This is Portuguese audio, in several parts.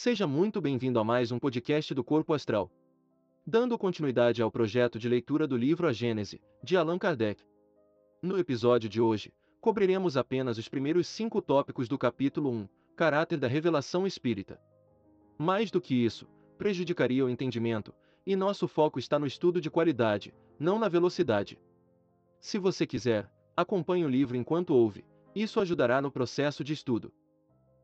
Seja muito bem-vindo a mais um podcast do Corpo Astral. Dando continuidade ao projeto de leitura do livro A Gênese, de Allan Kardec. No episódio de hoje, cobriremos apenas os primeiros cinco tópicos do capítulo 1, Caráter da Revelação Espírita. Mais do que isso, prejudicaria o entendimento, e nosso foco está no estudo de qualidade, não na velocidade. Se você quiser, acompanhe o livro enquanto ouve, isso ajudará no processo de estudo.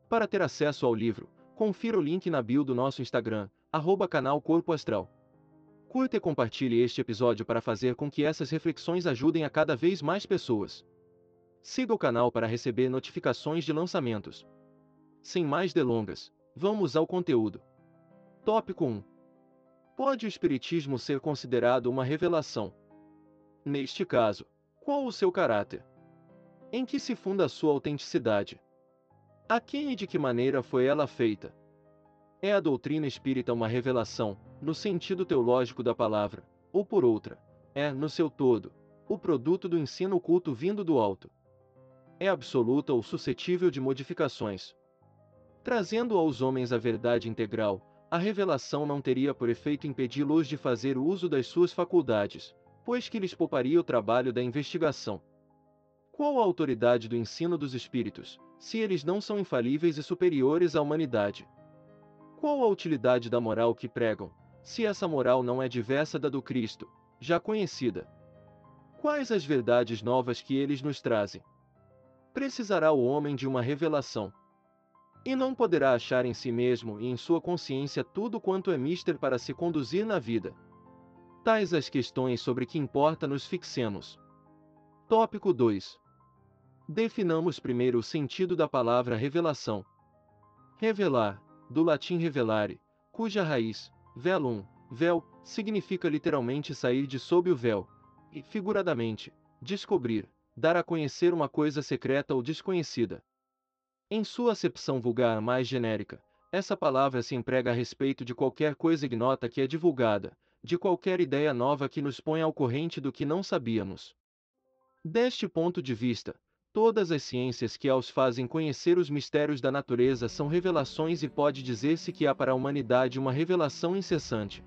Para ter acesso ao livro, confira o link na bio do nosso Instagram, arroba canal Corpo Astral. Curta e compartilhe este episódio para fazer com que essas reflexões ajudem a cada vez mais pessoas. Siga o canal para receber notificações de lançamentos. Sem mais delongas, vamos ao conteúdo. Tópico 1. Pode o Espiritismo ser considerado uma revelação? Neste caso, qual o seu caráter? Em que se funda a sua autenticidade? A quem e de que maneira foi ela feita? É a doutrina espírita uma revelação, no sentido teológico da palavra, ou por outra, é, no seu todo, o produto do ensino oculto vindo do alto? É absoluta ou suscetível de modificações? Trazendo aos homens a verdade integral, a revelação não teria por efeito impedi-los de fazer uso das suas faculdades, pois que lhes pouparia o trabalho da investigação. Qual a autoridade do ensino dos espíritos, se eles não são infalíveis e superiores à humanidade? Qual a utilidade da moral que pregam, se essa moral não é diversa da do Cristo, já conhecida? Quais as verdades novas que eles nos trazem? Precisará o homem de uma revelação. E não poderá achar em si mesmo e em sua consciência tudo quanto é mister para se conduzir na vida. Tais as questões sobre que importa nos fixemos. Tópico 2. Definamos primeiro o sentido da palavra revelação. Revelar, do latim revelare, cuja raiz, velum, véu, significa literalmente sair de sob o véu, e, figuradamente, descobrir, dar a conhecer uma coisa secreta ou desconhecida. Em sua acepção vulgar mais genérica, essa palavra se emprega a respeito de qualquer coisa ignota que é divulgada, de qualquer ideia nova que nos põe ao corrente do que não sabíamos. Deste ponto de vista, Todas as ciências que aos fazem conhecer os mistérios da natureza são revelações e pode dizer-se que há para a humanidade uma revelação incessante.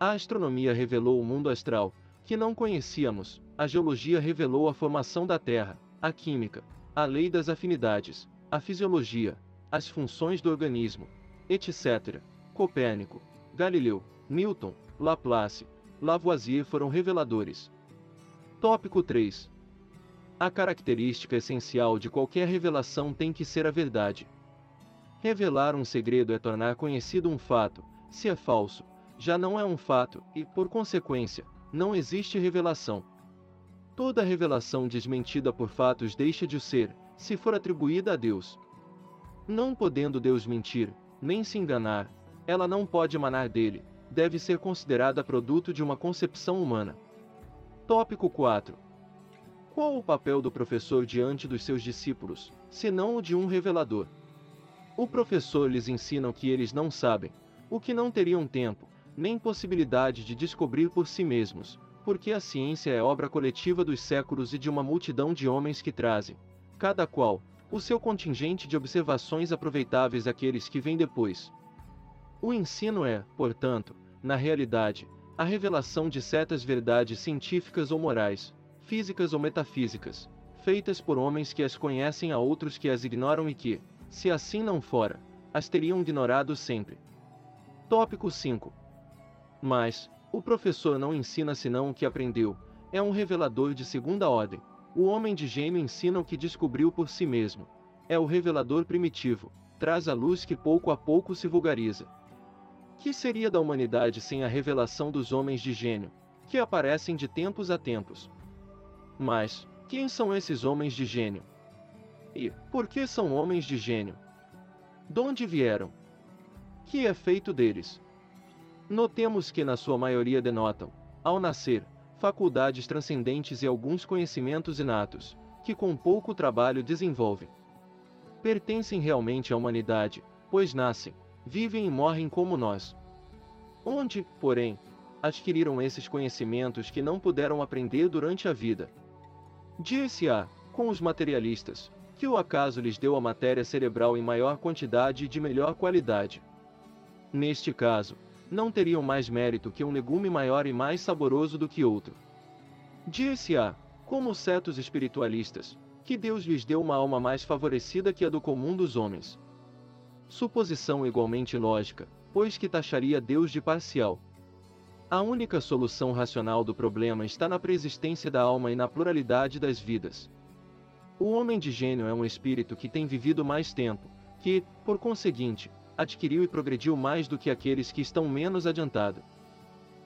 A astronomia revelou o mundo astral, que não conhecíamos, a geologia revelou a formação da Terra, a química, a lei das afinidades, a fisiologia, as funções do organismo, etc. Copérnico, Galileu, Newton, Laplace, Lavoisier foram reveladores. Tópico 3 a característica essencial de qualquer revelação tem que ser a verdade. Revelar um segredo é tornar conhecido um fato, se é falso, já não é um fato, e, por consequência, não existe revelação. Toda revelação desmentida por fatos deixa de ser, se for atribuída a Deus. Não podendo Deus mentir, nem se enganar, ela não pode emanar dele, deve ser considerada produto de uma concepção humana. Tópico 4 qual o papel do professor diante dos seus discípulos, senão o de um revelador? O professor lhes ensina o que eles não sabem, o que não teriam tempo, nem possibilidade de descobrir por si mesmos, porque a ciência é obra coletiva dos séculos e de uma multidão de homens que trazem, cada qual, o seu contingente de observações aproveitáveis àqueles que vêm depois. O ensino é, portanto, na realidade, a revelação de certas verdades científicas ou morais, físicas ou metafísicas, feitas por homens que as conhecem a outros que as ignoram e que, se assim não fora, as teriam ignorado sempre. Tópico 5. Mas, o professor não ensina senão o que aprendeu, é um revelador de segunda ordem. O homem de gênio ensina o que descobriu por si mesmo. É o revelador primitivo, traz a luz que pouco a pouco se vulgariza. Que seria da humanidade sem a revelação dos homens de gênio, que aparecem de tempos a tempos, mas, quem são esses homens de gênio? E, por que são homens de gênio? De onde vieram? Que é feito deles? Notemos que na sua maioria denotam, ao nascer, faculdades transcendentes e alguns conhecimentos inatos, que com pouco trabalho desenvolvem. Pertencem realmente à humanidade, pois nascem, vivem e morrem como nós. Onde, porém, adquiriram esses conhecimentos que não puderam aprender durante a vida? Dir-se-á, com os materialistas, que o acaso lhes deu a matéria cerebral em maior quantidade e de melhor qualidade. Neste caso, não teriam mais mérito que um legume maior e mais saboroso do que outro. Dir-se-á, como certos espiritualistas, que Deus lhes deu uma alma mais favorecida que a do comum dos homens. Suposição igualmente lógica, pois que taxaria Deus de parcial. A única solução racional do problema está na preexistência da alma e na pluralidade das vidas. O homem de gênio é um espírito que tem vivido mais tempo, que, por conseguinte, adquiriu e progrediu mais do que aqueles que estão menos adiantados.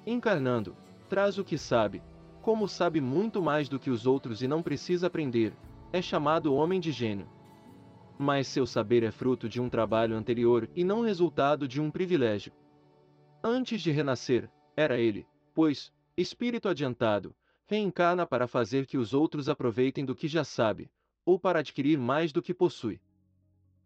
Encarnando, traz o que sabe, como sabe muito mais do que os outros e não precisa aprender, é chamado homem de gênio. Mas seu saber é fruto de um trabalho anterior e não resultado de um privilégio. Antes de renascer, era ele, pois, espírito adiantado, reencarna para fazer que os outros aproveitem do que já sabe, ou para adquirir mais do que possui.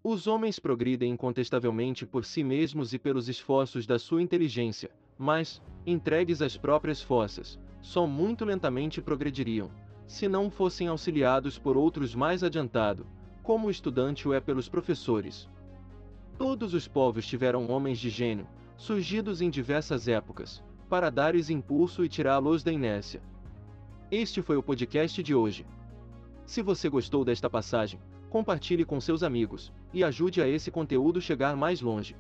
Os homens progridem incontestavelmente por si mesmos e pelos esforços da sua inteligência, mas, entregues às próprias forças, só muito lentamente progrediriam, se não fossem auxiliados por outros mais adiantado, como o estudante o é pelos professores. Todos os povos tiveram homens de gênio, surgidos em diversas épocas, para dar-lhes impulso e tirá-los da inércia. Este foi o podcast de hoje. Se você gostou desta passagem, compartilhe com seus amigos e ajude a esse conteúdo chegar mais longe.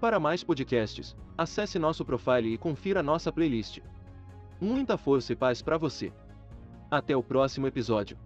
Para mais podcasts, acesse nosso profile e confira nossa playlist. Muita força e paz para você. Até o próximo episódio.